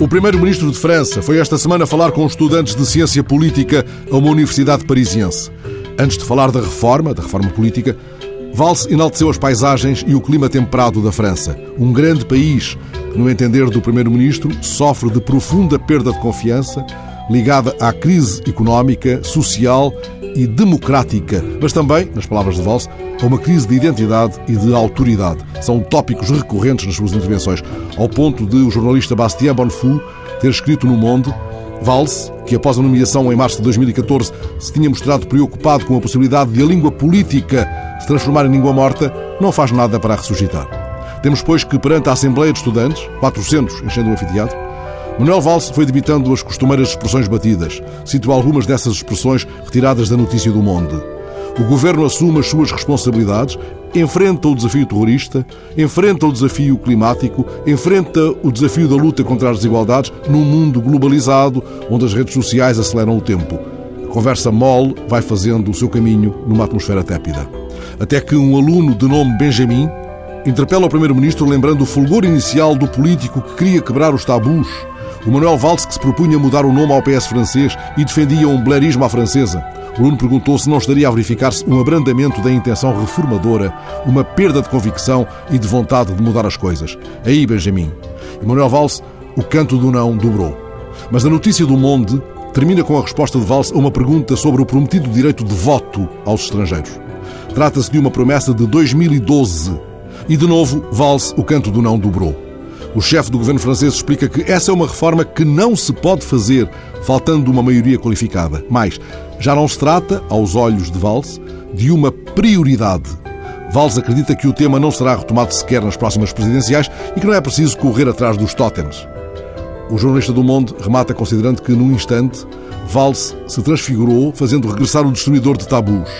O primeiro-ministro de França foi esta semana falar com estudantes de ciência política a uma universidade parisiense. Antes de falar da reforma, da reforma política, Valls enalteceu as paisagens e o clima temperado da França. Um grande país que, no entender do primeiro-ministro, sofre de profunda perda de confiança ligada à crise económica, social e democrática, mas também, nas palavras de Valls, a uma crise de identidade e de autoridade. São tópicos recorrentes nas suas intervenções, ao ponto de o jornalista Bastien Bonfou ter escrito no Monde Valls, que após a nomeação em março de 2014 se tinha mostrado preocupado com a possibilidade de a língua política se transformar em língua morta, não faz nada para a ressuscitar. Temos, pois, que perante a Assembleia de Estudantes, 400 enchendo o anfiteatro, Manuel Valls foi debitando as costumeiras expressões batidas. Cito algumas dessas expressões retiradas da notícia do Monde. O governo assume as suas responsabilidades, enfrenta o desafio terrorista, enfrenta o desafio climático, enfrenta o desafio da luta contra as desigualdades num mundo globalizado onde as redes sociais aceleram o tempo. A conversa mole vai fazendo o seu caminho numa atmosfera tépida. Até que um aluno de nome Benjamin interpela o primeiro-ministro lembrando o fulgor inicial do político que queria quebrar os tabus o Manuel Valls que se propunha mudar o nome ao PS francês e defendia um blairismo à francesa. O aluno perguntou se não estaria a verificar-se um abrandamento da intenção reformadora, uma perda de convicção e de vontade de mudar as coisas. Aí, Benjamin. E Manuel Valls, o canto do não dobrou. Mas a notícia do Monde termina com a resposta de Valls a uma pergunta sobre o prometido direito de voto aos estrangeiros. Trata-se de uma promessa de 2012. E, de novo, Valls, o canto do não dobrou. O chefe do governo francês explica que essa é uma reforma que não se pode fazer faltando uma maioria qualificada. Mais, já não se trata, aos olhos de Valls, de uma prioridade. Valls acredita que o tema não será retomado sequer nas próximas presidenciais e que não é preciso correr atrás dos tótems. O jornalista do Monde remata considerando que, num instante, Valls se transfigurou, fazendo regressar o destruidor de tabus.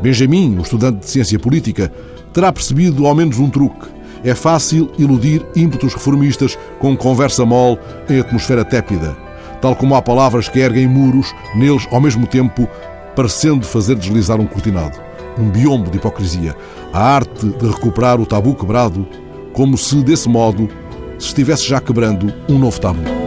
Benjamin, o estudante de ciência política, terá percebido ao menos um truque. É fácil iludir ímpetos reformistas com conversa mole em atmosfera tépida, tal como há palavras que erguem muros, neles ao mesmo tempo parecendo fazer deslizar um cortinado. Um biombo de hipocrisia. A arte de recuperar o tabu quebrado, como se, desse modo, se estivesse já quebrando um novo tabu.